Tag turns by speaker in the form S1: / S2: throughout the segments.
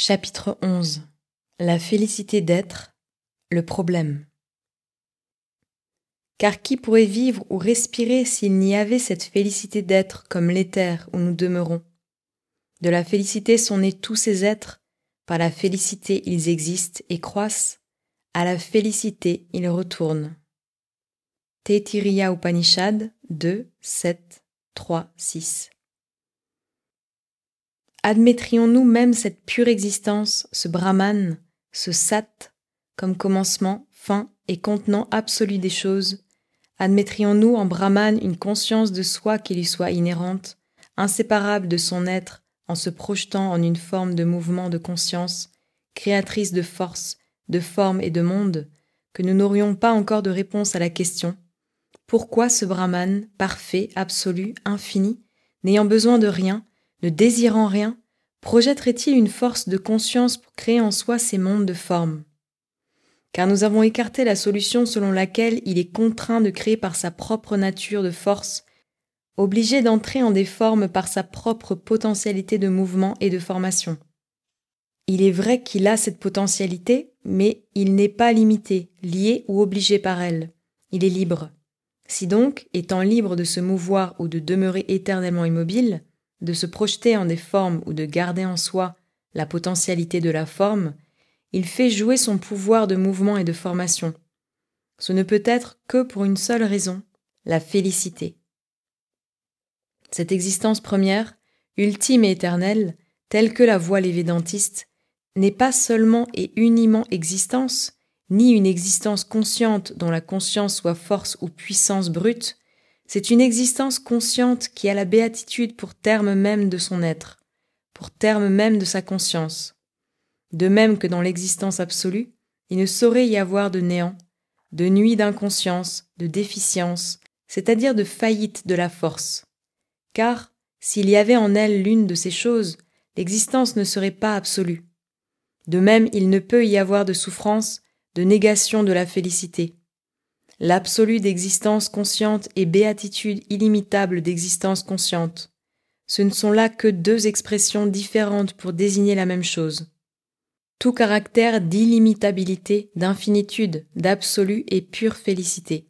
S1: Chapitre 11 La félicité d'être, le problème. Car qui pourrait vivre ou respirer s'il n'y avait cette félicité d'être comme l'éther où nous demeurons? De la félicité sont nés tous ces êtres, par la félicité ils existent et croissent, à la félicité ils retournent. Taittiriya Upanishad 2, 7, 3, 6 Admettrions-nous même cette pure existence, ce Brahman, ce Sat, comme commencement, fin et contenant absolu des choses? Admettrions-nous en Brahman une conscience de soi qui lui soit inhérente, inséparable de son être, en se projetant en une forme de mouvement de conscience, créatrice de force, de forme et de monde, que nous n'aurions pas encore de réponse à la question pourquoi ce Brahman, parfait, absolu, infini, n'ayant besoin de rien, ne désirant rien, projetterait-il une force de conscience pour créer en soi ces mondes de formes Car nous avons écarté la solution selon laquelle il est contraint de créer par sa propre nature de force, obligé d'entrer en des formes par sa propre potentialité de mouvement et de formation. Il est vrai qu'il a cette potentialité, mais il n'est pas limité, lié ou obligé par elle. Il est libre. Si donc, étant libre de se mouvoir ou de demeurer éternellement immobile, de se projeter en des formes ou de garder en soi la potentialité de la forme, il fait jouer son pouvoir de mouvement et de formation. Ce ne peut être que pour une seule raison, la félicité. Cette existence première, ultime et éternelle, telle que la voient les n'est pas seulement et uniment existence, ni une existence consciente dont la conscience soit force ou puissance brute, c'est une existence consciente qui a la béatitude pour terme même de son être, pour terme même de sa conscience. De même que dans l'existence absolue, il ne saurait y avoir de néant, de nuit d'inconscience, de déficience, c'est-à-dire de faillite de la force. Car, s'il y avait en elle l'une de ces choses, l'existence ne serait pas absolue. De même, il ne peut y avoir de souffrance, de négation de la félicité l'absolu d'existence consciente et béatitude illimitable d'existence consciente. Ce ne sont là que deux expressions différentes pour désigner la même chose. Tout caractère d'illimitabilité, d'infinitude, d'absolu et pure félicité.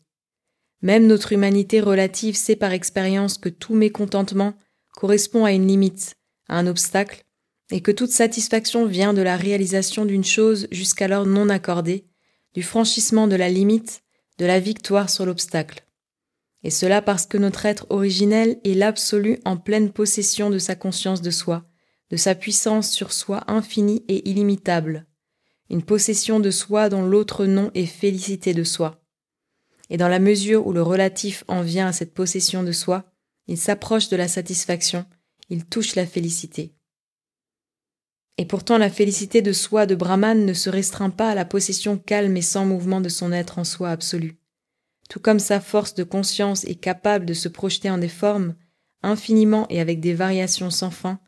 S1: Même notre humanité relative sait par expérience que tout mécontentement correspond à une limite, à un obstacle, et que toute satisfaction vient de la réalisation d'une chose jusqu'alors non accordée, du franchissement de la limite de la victoire sur l'obstacle. Et cela parce que notre être originel est l'absolu en pleine possession de sa conscience de soi, de sa puissance sur soi infinie et illimitable, une possession de soi dont l'autre nom est félicité de soi. Et dans la mesure où le relatif en vient à cette possession de soi, il s'approche de la satisfaction, il touche la félicité. Et pourtant la félicité de soi de Brahman ne se restreint pas à la possession calme et sans mouvement de son être en soi absolu. Tout comme sa force de conscience est capable de se projeter en des formes, infiniment et avec des variations sans fin,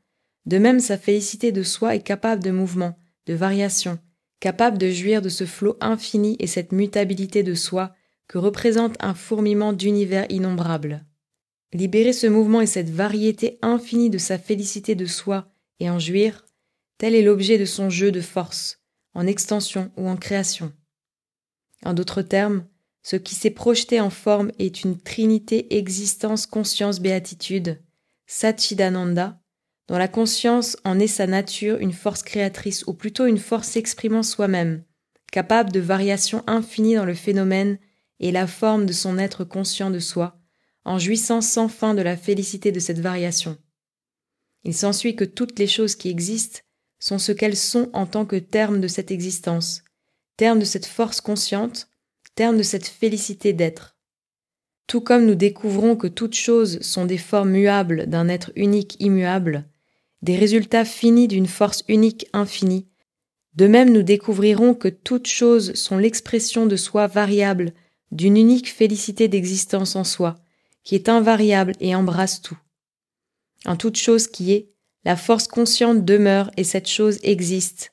S1: de même sa félicité de soi est capable de mouvement, de variation, capable de jouir de ce flot infini et cette mutabilité de soi que représente un fourmillement d'univers innombrables. Libérer ce mouvement et cette variété infinie de sa félicité de soi et en jouir, Tel est l'objet de son jeu de force, en extension ou en création. En d'autres termes, ce qui s'est projeté en forme est une trinité existence conscience béatitude, Satchidananda, dont la conscience en est sa nature une force créatrice ou plutôt une force exprimant soi-même, capable de variation infinie dans le phénomène et la forme de son être conscient de soi, en jouissant sans fin de la félicité de cette variation. Il s'ensuit que toutes les choses qui existent sont ce qu'elles sont en tant que termes de cette existence, termes de cette force consciente, termes de cette félicité d'être. Tout comme nous découvrons que toutes choses sont des formes muables d'un être unique immuable, des résultats finis d'une force unique infinie, de même nous découvrirons que toutes choses sont l'expression de soi variable, d'une unique félicité d'existence en soi, qui est invariable et embrasse tout. En toute chose qui est, la force consciente demeure et cette chose existe,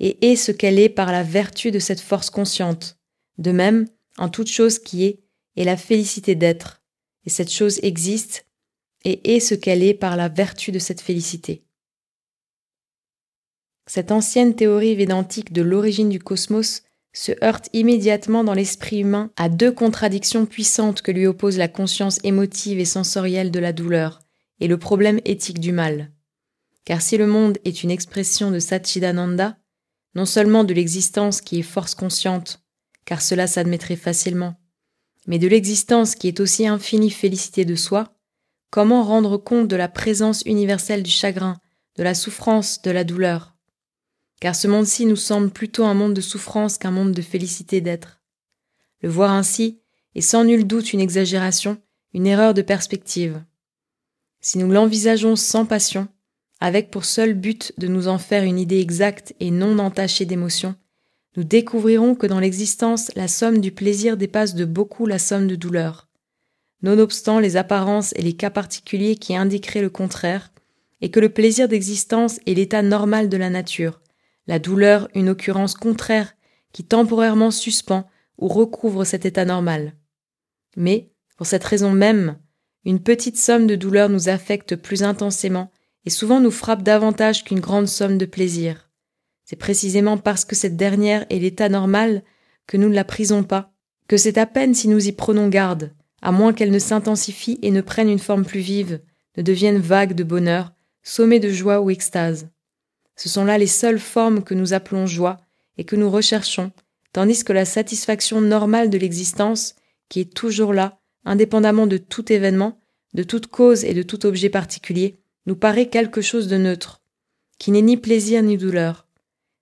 S1: et est ce qu'elle est par la vertu de cette force consciente. De même, en toute chose qui est, est la félicité d'être, et cette chose existe, et est ce qu'elle est par la vertu de cette félicité. Cette ancienne théorie védantique de l'origine du cosmos se heurte immédiatement dans l'esprit humain à deux contradictions puissantes que lui oppose la conscience émotive et sensorielle de la douleur et le problème éthique du mal. Car si le monde est une expression de Satchidananda, non seulement de l'existence qui est force consciente, car cela s'admettrait facilement, mais de l'existence qui est aussi infinie félicité de soi, comment rendre compte de la présence universelle du chagrin, de la souffrance, de la douleur? Car ce monde-ci nous semble plutôt un monde de souffrance qu'un monde de félicité d'être. Le voir ainsi est sans nul doute une exagération, une erreur de perspective. Si nous l'envisageons sans passion, avec pour seul but de nous en faire une idée exacte et non entachée d'émotion, nous découvrirons que dans l'existence la somme du plaisir dépasse de beaucoup la somme de douleur. Nonobstant les apparences et les cas particuliers qui indiqueraient le contraire, et que le plaisir d'existence est l'état normal de la nature, la douleur une occurrence contraire qui temporairement suspend ou recouvre cet état normal. Mais, pour cette raison même, une petite somme de douleur nous affecte plus intensément et souvent nous frappe davantage qu'une grande somme de plaisir. C'est précisément parce que cette dernière est l'état normal que nous ne la prisons pas, que c'est à peine si nous y prenons garde, à moins qu'elle ne s'intensifie et ne prenne une forme plus vive, ne devienne vague de bonheur, sommet de joie ou extase. Ce sont là les seules formes que nous appelons joie et que nous recherchons, tandis que la satisfaction normale de l'existence, qui est toujours là, indépendamment de tout événement, de toute cause et de tout objet particulier, nous paraît quelque chose de neutre, qui n'est ni plaisir ni douleur.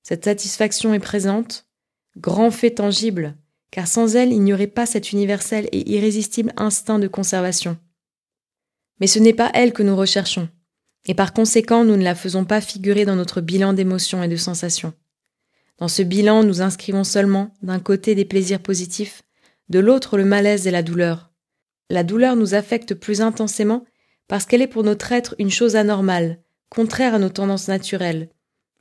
S1: Cette satisfaction est présente, grand fait tangible, car sans elle il n'y aurait pas cet universel et irrésistible instinct de conservation. Mais ce n'est pas elle que nous recherchons et par conséquent nous ne la faisons pas figurer dans notre bilan d'émotions et de sensations. Dans ce bilan, nous inscrivons seulement, d'un côté, des plaisirs positifs, de l'autre le malaise et la douleur. La douleur nous affecte plus intensément parce qu'elle est pour notre être une chose anormale, contraire à nos tendances naturelles,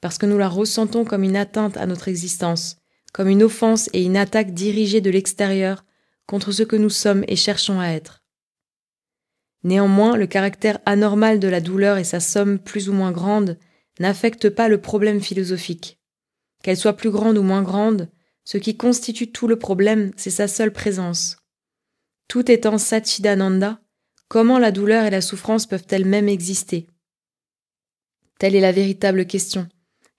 S1: parce que nous la ressentons comme une atteinte à notre existence, comme une offense et une attaque dirigée de l'extérieur contre ce que nous sommes et cherchons à être. Néanmoins, le caractère anormal de la douleur et sa somme plus ou moins grande n'affectent pas le problème philosophique. Qu'elle soit plus grande ou moins grande, ce qui constitue tout le problème, c'est sa seule présence. Tout étant Satchidananda, comment la douleur et la souffrance peuvent-elles même exister? Telle est la véritable question,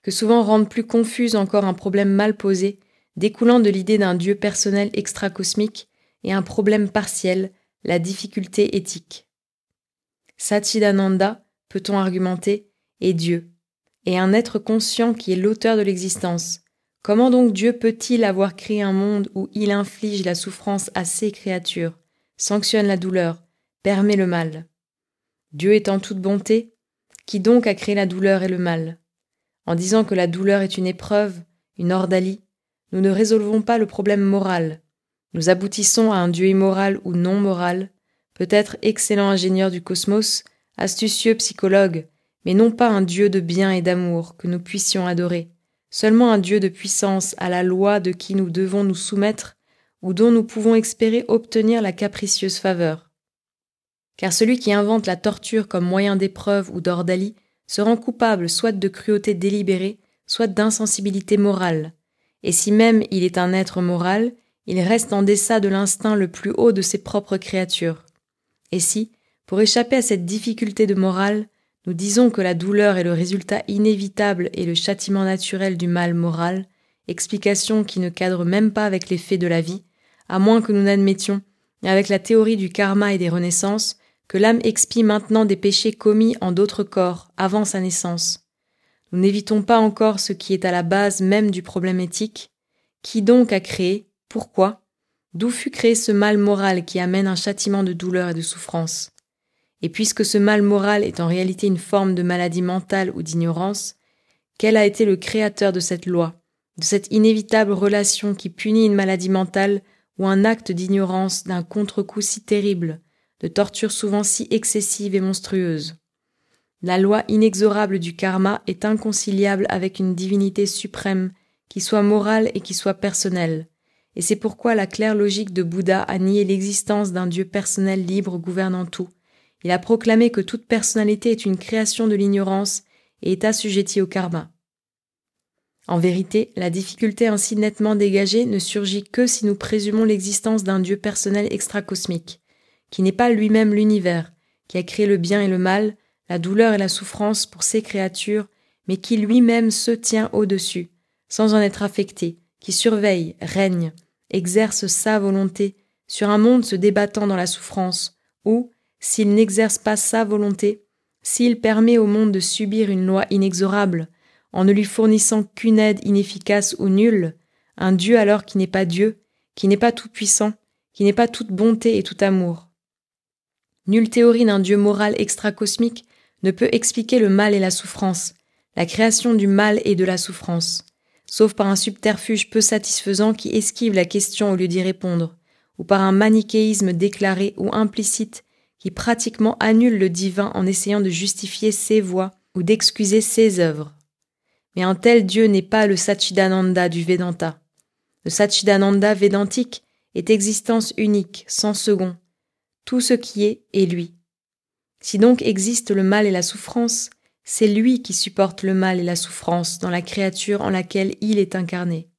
S1: que souvent rendent plus confuse encore un problème mal posé, découlant de l'idée d'un Dieu personnel extracosmique, et un problème partiel, la difficulté éthique. Satchidananda, peut-on argumenter, est Dieu, et un être conscient qui est l'auteur de l'existence. Comment donc Dieu peut-il avoir créé un monde où il inflige la souffrance à ses créatures, sanctionne la douleur, permet le mal Dieu est en toute bonté, qui donc a créé la douleur et le mal? En disant que la douleur est une épreuve, une ordalie, nous ne résolvons pas le problème moral. Nous aboutissons à un Dieu immoral ou non moral, peut-être excellent ingénieur du cosmos, astucieux psychologue, mais non pas un Dieu de bien et d'amour que nous puissions adorer, seulement un Dieu de puissance à la loi de qui nous devons nous soumettre ou dont nous pouvons espérer obtenir la capricieuse faveur. Car celui qui invente la torture comme moyen d'épreuve ou d'ordalie se rend coupable soit de cruauté délibérée, soit d'insensibilité morale, et si même il est un être moral, il reste en deçà de l'instinct le plus haut de ses propres créatures. Et si, pour échapper à cette difficulté de morale, nous disons que la douleur est le résultat inévitable et le châtiment naturel du mal moral, explication qui ne cadre même pas avec les faits de la vie, à moins que nous n'admettions, avec la théorie du karma et des renaissances, que l'âme expie maintenant des péchés commis en d'autres corps avant sa naissance. Nous n'évitons pas encore ce qui est à la base même du problème éthique. Qui donc a créé? Pourquoi? D'où fut créé ce mal moral qui amène un châtiment de douleur et de souffrance? Et puisque ce mal moral est en réalité une forme de maladie mentale ou d'ignorance, quel a été le créateur de cette loi, de cette inévitable relation qui punit une maladie mentale ou un acte d'ignorance d'un contre-coup si terrible, de torture souvent si excessive et monstrueuse La loi inexorable du karma est inconciliable avec une divinité suprême qui soit morale et qui soit personnelle, et c'est pourquoi la claire logique de Bouddha a nié l'existence d'un Dieu personnel libre gouvernant tout. Il a proclamé que toute personnalité est une création de l'ignorance et est assujettie au karma. En vérité, la difficulté ainsi nettement dégagée ne surgit que si nous présumons l'existence d'un Dieu personnel extracosmique, qui n'est pas lui-même l'univers, qui a créé le bien et le mal, la douleur et la souffrance pour ses créatures, mais qui lui-même se tient au-dessus, sans en être affecté, qui surveille, règne, exerce sa volonté sur un monde se débattant dans la souffrance, ou, s'il n'exerce pas sa volonté, s'il permet au monde de subir une loi inexorable, en ne lui fournissant qu'une aide inefficace ou nulle, un Dieu alors qui n'est pas Dieu, qui n'est pas tout-puissant, qui n'est pas toute bonté et tout amour. Nulle théorie d'un Dieu moral extracosmique ne peut expliquer le mal et la souffrance, la création du mal et de la souffrance, sauf par un subterfuge peu satisfaisant qui esquive la question au lieu d'y répondre, ou par un manichéisme déclaré ou implicite qui pratiquement annule le divin en essayant de justifier ses voies ou d'excuser ses œuvres. Mais un tel Dieu n'est pas le Satchidananda du Vedanta. Le Satchidananda védantique est existence unique, sans second. Tout ce qui est est lui. Si donc existe le mal et la souffrance, c'est lui qui supporte le mal et la souffrance dans la créature en laquelle il est incarné.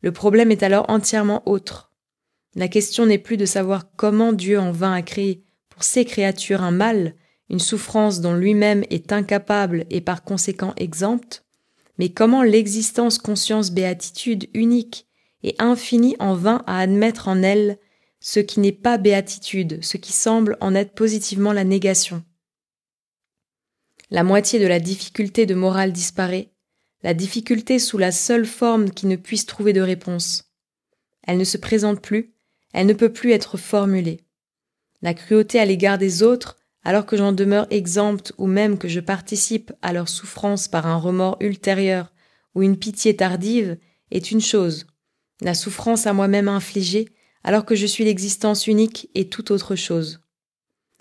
S1: Le problème est alors entièrement autre. La question n'est plus de savoir comment Dieu en vint à créer pour ses créatures un mal, une souffrance dont lui-même est incapable et par conséquent exempte, mais comment l'existence conscience béatitude unique et infinie en vint à admettre en elle ce qui n'est pas béatitude, ce qui semble en être positivement la négation. La moitié de la difficulté de morale disparaît, la difficulté sous la seule forme qui ne puisse trouver de réponse. Elle ne se présente plus, elle ne peut plus être formulée. La cruauté à l'égard des autres, alors que j'en demeure exempte ou même que je participe à leur souffrance par un remords ultérieur ou une pitié tardive, est une chose. La souffrance à moi-même infligée, alors que je suis l'existence unique, est tout autre chose.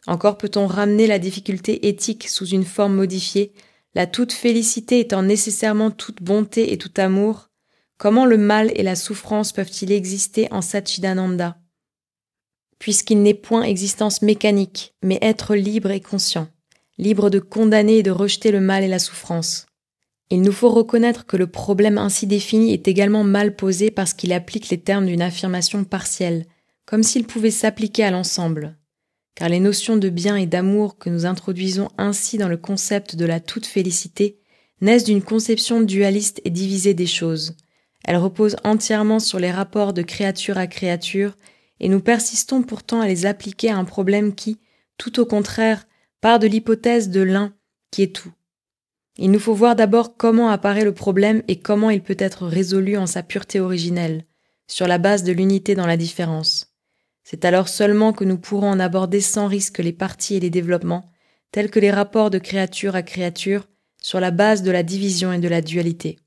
S1: Encore peut-on ramener la difficulté éthique sous une forme modifiée, la toute félicité étant nécessairement toute bonté et tout amour, comment le mal et la souffrance peuvent-ils exister en Satchidananda? Puisqu'il n'est point existence mécanique, mais être libre et conscient, libre de condamner et de rejeter le mal et la souffrance. Il nous faut reconnaître que le problème ainsi défini est également mal posé parce qu'il applique les termes d'une affirmation partielle, comme s'il pouvait s'appliquer à l'ensemble. Car les notions de bien et d'amour que nous introduisons ainsi dans le concept de la toute félicité naissent d'une conception dualiste et divisée des choses. Elles reposent entièrement sur les rapports de créature à créature et nous persistons pourtant à les appliquer à un problème qui, tout au contraire, part de l'hypothèse de l'un qui est tout. Il nous faut voir d'abord comment apparaît le problème et comment il peut être résolu en sa pureté originelle, sur la base de l'unité dans la différence. C'est alors seulement que nous pourrons en aborder sans risque les parties et les développements, tels que les rapports de créature à créature, sur la base de la division et de la dualité.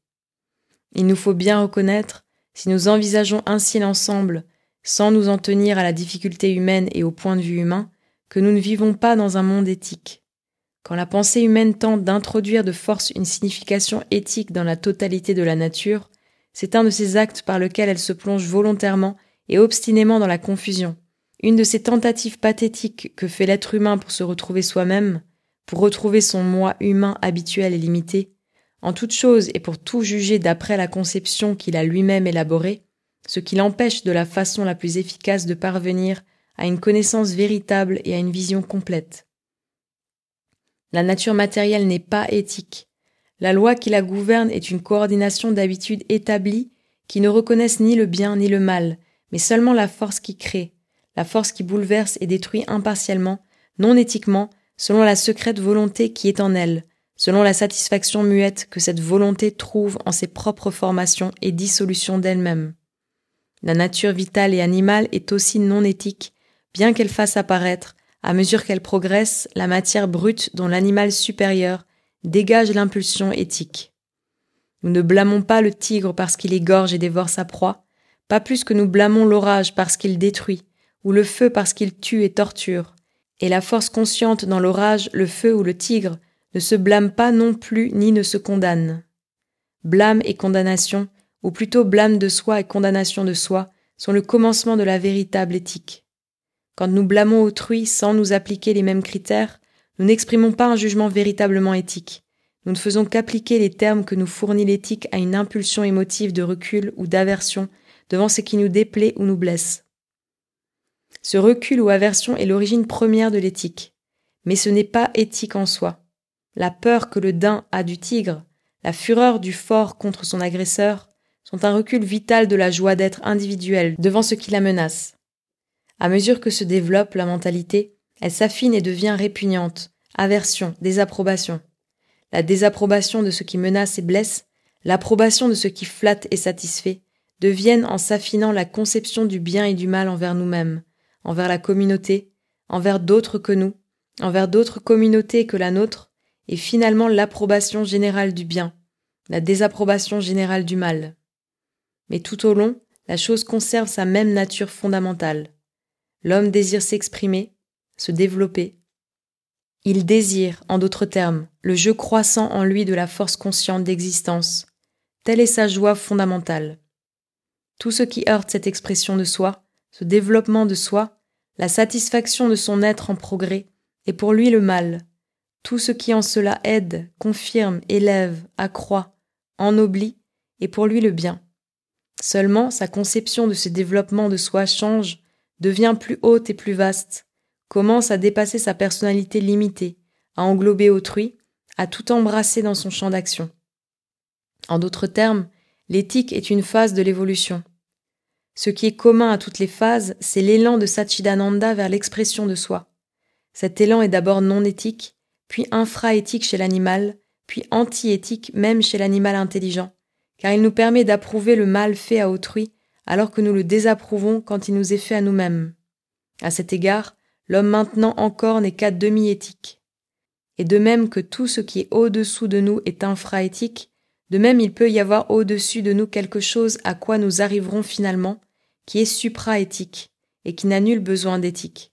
S1: Il nous faut bien reconnaître, si nous envisageons ainsi l'ensemble, sans nous en tenir à la difficulté humaine et au point de vue humain, que nous ne vivons pas dans un monde éthique. Quand la pensée humaine tente d'introduire de force une signification éthique dans la totalité de la nature, c'est un de ces actes par lequel elle se plonge volontairement et obstinément dans la confusion, une de ces tentatives pathétiques que fait l'être humain pour se retrouver soi-même, pour retrouver son moi humain habituel et limité, en toute chose et pour tout juger d'après la conception qu'il a lui-même élaborée, ce qui l'empêche de la façon la plus efficace de parvenir à une connaissance véritable et à une vision complète. La nature matérielle n'est pas éthique. La loi qui la gouverne est une coordination d'habitudes établies qui ne reconnaissent ni le bien ni le mal, mais seulement la force qui crée, la force qui bouleverse et détruit impartialement, non éthiquement, selon la secrète volonté qui est en elle, selon la satisfaction muette que cette volonté trouve en ses propres formations et dissolutions d'elle-même. La nature vitale et animale est aussi non éthique, bien qu'elle fasse apparaître, à mesure qu'elle progresse, la matière brute dont l'animal supérieur dégage l'impulsion éthique. Nous ne blâmons pas le tigre parce qu'il égorge et dévore sa proie, pas plus que nous blâmons l'orage parce qu'il détruit, ou le feu parce qu'il tue et torture. Et la force consciente dans l'orage, le feu ou le tigre ne se blâme pas non plus ni ne se condamne. Blâme et condamnation ou plutôt blâme de soi et condamnation de soi, sont le commencement de la véritable éthique. Quand nous blâmons autrui sans nous appliquer les mêmes critères, nous n'exprimons pas un jugement véritablement éthique, nous ne faisons qu'appliquer les termes que nous fournit l'éthique à une impulsion émotive de recul ou d'aversion devant ce qui nous déplaît ou nous blesse. Ce recul ou aversion est l'origine première de l'éthique, mais ce n'est pas éthique en soi. La peur que le daim a du tigre, la fureur du fort contre son agresseur, sont un recul vital de la joie d'être individuel devant ce qui la menace. À mesure que se développe la mentalité, elle s'affine et devient répugnante, aversion, désapprobation. La désapprobation de ce qui menace et blesse, l'approbation de ce qui flatte et satisfait, deviennent en s'affinant la conception du bien et du mal envers nous-mêmes, envers la communauté, envers d'autres que nous, envers d'autres communautés que la nôtre, et finalement l'approbation générale du bien, la désapprobation générale du mal. Mais tout au long, la chose conserve sa même nature fondamentale. L'homme désire s'exprimer, se développer. Il désire, en d'autres termes, le jeu croissant en lui de la force consciente d'existence. Telle est sa joie fondamentale. Tout ce qui heurte cette expression de soi, ce développement de soi, la satisfaction de son être en progrès, est pour lui le mal. Tout ce qui en cela aide, confirme, élève, accroît, ennoblit, est pour lui le bien. Seulement sa conception de ce développement de soi change, devient plus haute et plus vaste, commence à dépasser sa personnalité limitée, à englober autrui, à tout embrasser dans son champ d'action. En d'autres termes, l'éthique est une phase de l'évolution. Ce qui est commun à toutes les phases, c'est l'élan de Satchidananda vers l'expression de soi. Cet élan est d'abord non éthique, puis infra-éthique chez l'animal, puis anti-éthique même chez l'animal intelligent, car il nous permet d'approuver le mal fait à autrui alors que nous le désapprouvons quand il nous est fait à nous-mêmes. À cet égard, l'homme maintenant encore n'est qu'à demi-éthique. Et de même que tout ce qui est au-dessous de nous est infra-éthique, de même il peut y avoir au-dessus de nous quelque chose à quoi nous arriverons finalement, qui est supra-éthique et qui n'a nul besoin d'éthique.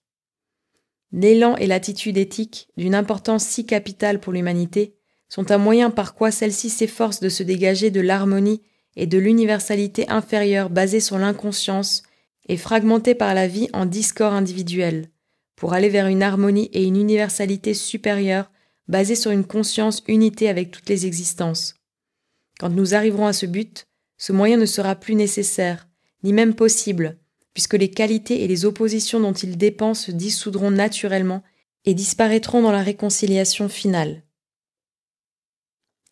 S1: L'élan et l'attitude éthique, d'une importance si capitale pour l'humanité, sont un moyen par quoi celle-ci s'efforce de se dégager de l'harmonie et de l'universalité inférieure basée sur l'inconscience et fragmentée par la vie en discord individuel, pour aller vers une harmonie et une universalité supérieure basée sur une conscience unité avec toutes les existences. Quand nous arriverons à ce but, ce moyen ne sera plus nécessaire, ni même possible, puisque les qualités et les oppositions dont il dépend se dissoudront naturellement et disparaîtront dans la réconciliation finale.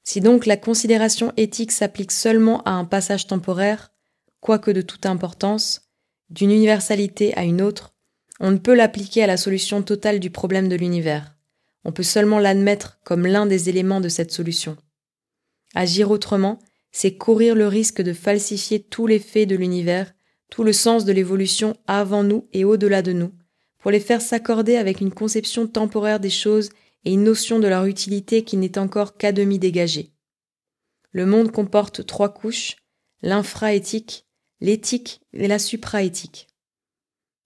S1: Si donc la considération éthique s'applique seulement à un passage temporaire, quoique de toute importance, d'une universalité à une autre, on ne peut l'appliquer à la solution totale du problème de l'univers. On peut seulement l'admettre comme l'un des éléments de cette solution. Agir autrement, c'est courir le risque de falsifier tous les faits de l'univers, tout le sens de l'évolution avant nous et au-delà de nous, pour les faire s'accorder avec une conception temporaire des choses et une notion de leur utilité qui n'est encore qu'à demi dégagée. Le monde comporte trois couches, l'infra-éthique, l'éthique et la supra-éthique.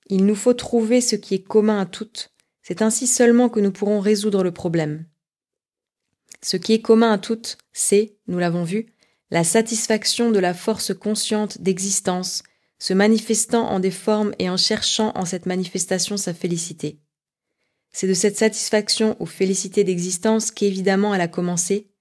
S1: Il nous faut trouver ce qui est commun à toutes, c'est ainsi seulement que nous pourrons résoudre le problème. Ce qui est commun à toutes, c'est, nous l'avons vu, la satisfaction de la force consciente d'existence, se manifestant en des formes et en cherchant en cette manifestation sa félicité. C'est de cette satisfaction ou félicité d'existence qu'évidemment elle a commencé,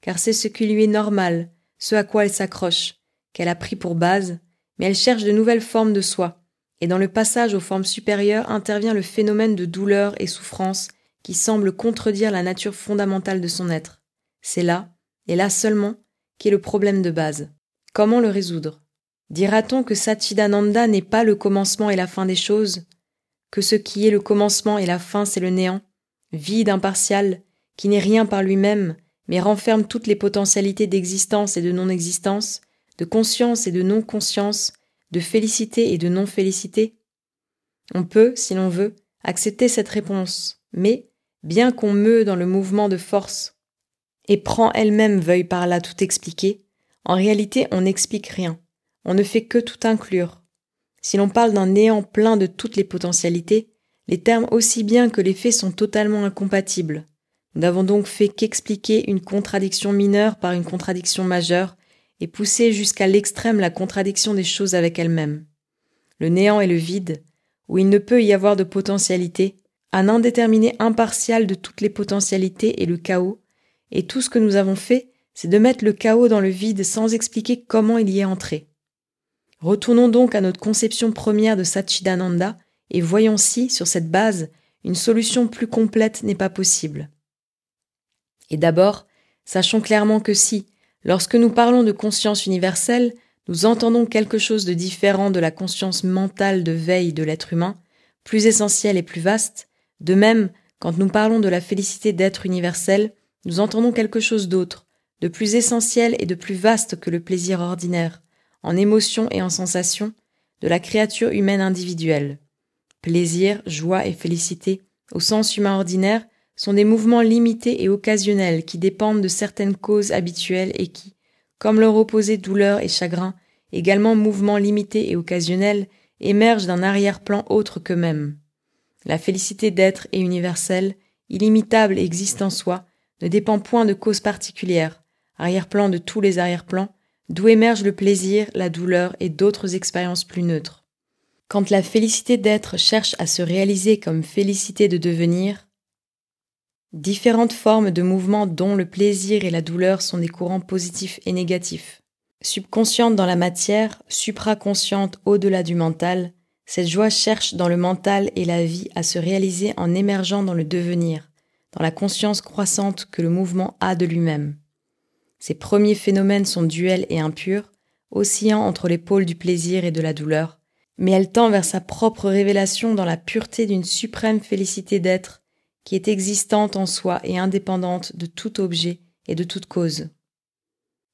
S1: car c'est ce qui lui est normal, ce à quoi elle s'accroche, qu'elle a pris pour base, mais elle cherche de nouvelles formes de soi, et dans le passage aux formes supérieures intervient le phénomène de douleur et souffrance qui semble contredire la nature fondamentale de son être. C'est là, et là seulement, qui est le problème de base. Comment le résoudre? Dira-t-on que Satchidananda n'est pas le commencement et la fin des choses? Que ce qui est le commencement et la fin, c'est le néant, vide, impartial, qui n'est rien par lui-même, mais renferme toutes les potentialités d'existence et de non-existence, de conscience et de non-conscience, de félicité et de non-félicité. On peut, si l'on veut, accepter cette réponse, mais, bien qu'on meut dans le mouvement de force et prend elle-même veuille par là tout expliquer, en réalité on n'explique rien, on ne fait que tout inclure. Si l'on parle d'un néant plein de toutes les potentialités, les termes aussi bien que les faits sont totalement incompatibles. Nous n'avons donc fait qu'expliquer une contradiction mineure par une contradiction majeure, et pousser jusqu'à l'extrême la contradiction des choses avec elles-mêmes. Le néant et le vide, où il ne peut y avoir de potentialité, un indéterminé impartial de toutes les potentialités et le chaos, et tout ce que nous avons fait, c'est de mettre le chaos dans le vide sans expliquer comment il y est entré. Retournons donc à notre conception première de Satchidananda et voyons si, sur cette base, une solution plus complète n'est pas possible. Et d'abord, sachons clairement que si, lorsque nous parlons de conscience universelle, nous entendons quelque chose de différent de la conscience mentale de veille de l'être humain, plus essentielle et plus vaste, de même, quand nous parlons de la félicité d'être universel, nous entendons quelque chose d'autre, de plus essentiel et de plus vaste que le plaisir ordinaire, en émotion et en sensation, de la créature humaine individuelle. Plaisir, joie et félicité, au sens humain ordinaire, sont des mouvements limités et occasionnels qui dépendent de certaines causes habituelles et qui, comme leur opposé douleur et chagrin, également mouvements limités et occasionnels, émergent d'un arrière-plan autre qu'eux-mêmes. La félicité d'être est universelle, illimitable et existe en soi, ne dépend point de causes particulières, arrière-plan de tous les arrière-plans, d'où émergent le plaisir, la douleur et d'autres expériences plus neutres. Quand la félicité d'être cherche à se réaliser comme félicité de devenir, différentes formes de mouvements dont le plaisir et la douleur sont des courants positifs et négatifs. Subconsciente dans la matière, supraconsciente au-delà du mental, cette joie cherche dans le mental et la vie à se réaliser en émergeant dans le devenir, dans la conscience croissante que le mouvement a de lui-même. Ces premiers phénomènes sont duels et impurs, oscillant entre les pôles du plaisir et de la douleur, mais elle tend vers sa propre révélation dans la pureté d'une suprême félicité d'être qui est existante en soi et indépendante de tout objet et de toute cause.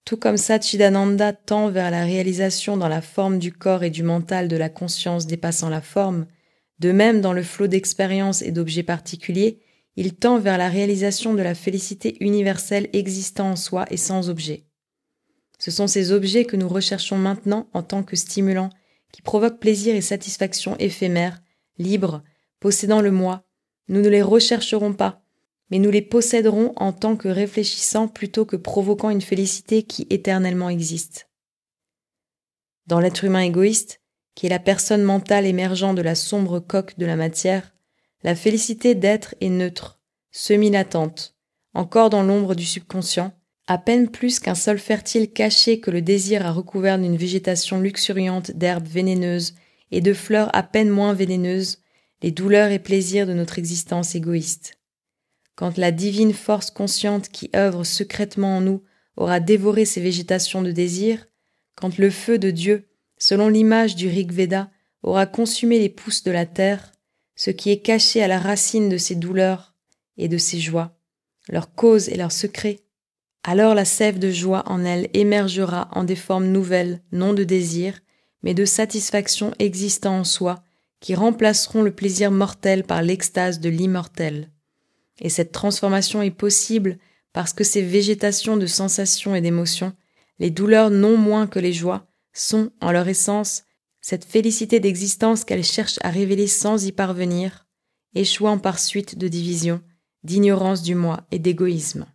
S1: Tout comme Satchidananda tend vers la réalisation dans la forme du corps et du mental de la conscience dépassant la forme, de même dans le flot d'expériences et d'objets particuliers, il tend vers la réalisation de la félicité universelle existant en soi et sans objet. Ce sont ces objets que nous recherchons maintenant en tant que stimulants qui provoquent plaisir et satisfaction éphémères, libres, possédant le moi. Nous ne les rechercherons pas, mais nous les posséderons en tant que réfléchissant plutôt que provoquant une félicité qui éternellement existe. Dans l'être humain égoïste, qui est la personne mentale émergeant de la sombre coque de la matière, la félicité d'être est neutre, semi-latente, encore dans l'ombre du subconscient, à peine plus qu'un sol fertile caché que le désir a recouvert d'une végétation luxuriante d'herbes vénéneuses et de fleurs à peine moins vénéneuses, les douleurs et plaisirs de notre existence égoïste. Quand la divine force consciente qui œuvre secrètement en nous aura dévoré ces végétations de désir, quand le feu de Dieu, selon l'image du Rig Veda, aura consumé les pousses de la terre, ce qui est caché à la racine de ces douleurs et de ces joies, leur cause et leur secret, alors la sève de joie en elle émergera en des formes nouvelles, non de désir, mais de satisfaction existant en soi, qui remplaceront le plaisir mortel par l'extase de l'immortel. Et cette transformation est possible parce que ces végétations de sensations et d'émotions, les douleurs non moins que les joies, sont, en leur essence, cette félicité d'existence qu'elles cherchent à révéler sans y parvenir, échouant par suite de division, d'ignorance du moi et d'égoïsme.